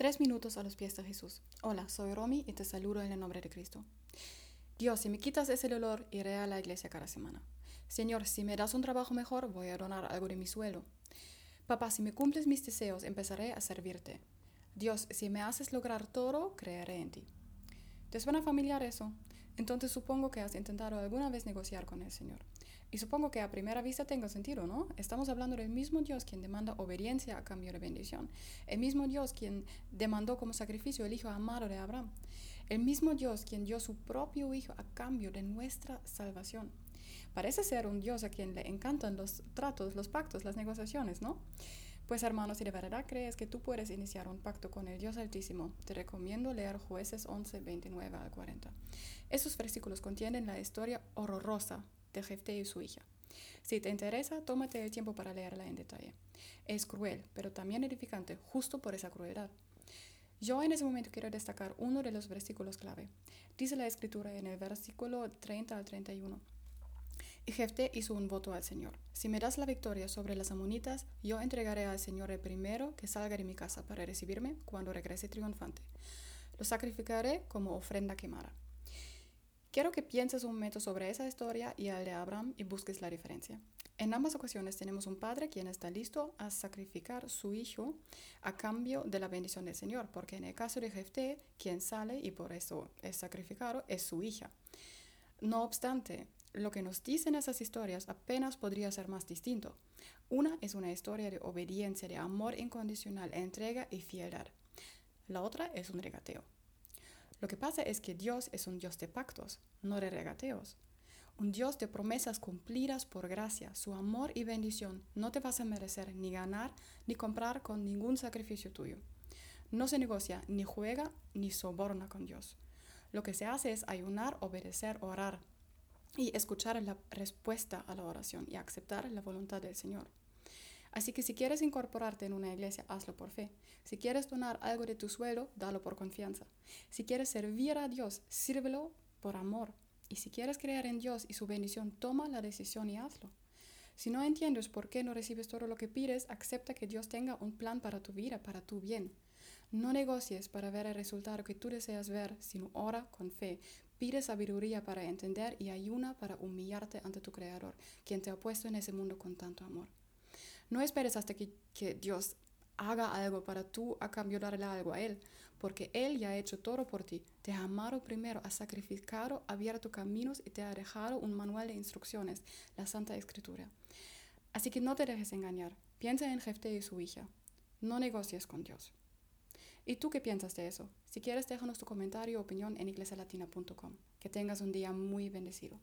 Tres minutos a los pies de Jesús. Hola, soy Romy y te saludo en el nombre de Cristo. Dios, si me quitas ese dolor, iré a la iglesia cada semana. Señor, si me das un trabajo mejor, voy a donar algo de mi suelo. Papá, si me cumples mis deseos, empezaré a servirte. Dios, si me haces lograr todo, creeré en ti. ¿Te suena familiar eso? Entonces supongo que has intentado alguna vez negociar con el Señor. Y supongo que a primera vista tenga sentido, ¿no? Estamos hablando del mismo Dios quien demanda obediencia a cambio de bendición. El mismo Dios quien demandó como sacrificio el hijo amado de Abraham. El mismo Dios quien dio su propio hijo a cambio de nuestra salvación. Parece ser un Dios a quien le encantan los tratos, los pactos, las negociaciones, ¿no? Pues hermanos, si de verdad crees que tú puedes iniciar un pacto con el Dios Altísimo, te recomiendo leer jueces 11, 29 al 40. Esos versículos contienen la historia horrorosa de Jefté y su hija. Si te interesa, tómate el tiempo para leerla en detalle. Es cruel, pero también edificante, justo por esa crueldad. Yo en ese momento quiero destacar uno de los versículos clave. Dice la escritura en el versículo 30 al 31. Y Jefté hizo un voto al Señor. Si me das la victoria sobre las amonitas, yo entregaré al Señor el primero que salga de mi casa para recibirme cuando regrese triunfante. Lo sacrificaré como ofrenda quemada. Quiero que pienses un momento sobre esa historia y al de Abraham y busques la diferencia. En ambas ocasiones tenemos un padre quien está listo a sacrificar su hijo a cambio de la bendición del Señor, porque en el caso de Jefté, quien sale y por eso es sacrificado es su hija. No obstante, lo que nos dicen esas historias apenas podría ser más distinto. Una es una historia de obediencia, de amor incondicional, entrega y fieldad. La otra es un regateo. Lo que pasa es que Dios es un Dios de pactos, no de regateos. Un Dios de promesas cumplidas por gracia, su amor y bendición no te vas a merecer ni ganar ni comprar con ningún sacrificio tuyo. No se negocia, ni juega, ni soborna con Dios. Lo que se hace es ayunar, obedecer, orar y escuchar la respuesta a la oración y aceptar la voluntad del Señor. Así que si quieres incorporarte en una iglesia, hazlo por fe. Si quieres donar algo de tu sueldo, dalo por confianza. Si quieres servir a Dios, sírvelo por amor. Y si quieres creer en Dios y su bendición, toma la decisión y hazlo. Si no entiendes por qué no recibes todo lo que pides, acepta que Dios tenga un plan para tu vida, para tu bien. No negocies para ver el resultado que tú deseas ver, sino ora con fe. Pide sabiduría para entender y ayuna para humillarte ante tu Creador, quien te ha puesto en ese mundo con tanto amor. No esperes hasta que, Dios haga algo para tú a cambio darle algo a Él, porque Él ya ha hecho todo por ti. Te ha amado primero, ha sacrificado, abierto caminos y te ha dejado un manual de instrucciones, la Santa Escritura. Así que no te dejes engañar. Piensa en Jefté y su hija. No negocies con Dios. ¿Y tú qué piensas de eso? Si quieres, déjanos tu comentario o opinión en iglesialatina.com. Que tengas un día muy bendecido.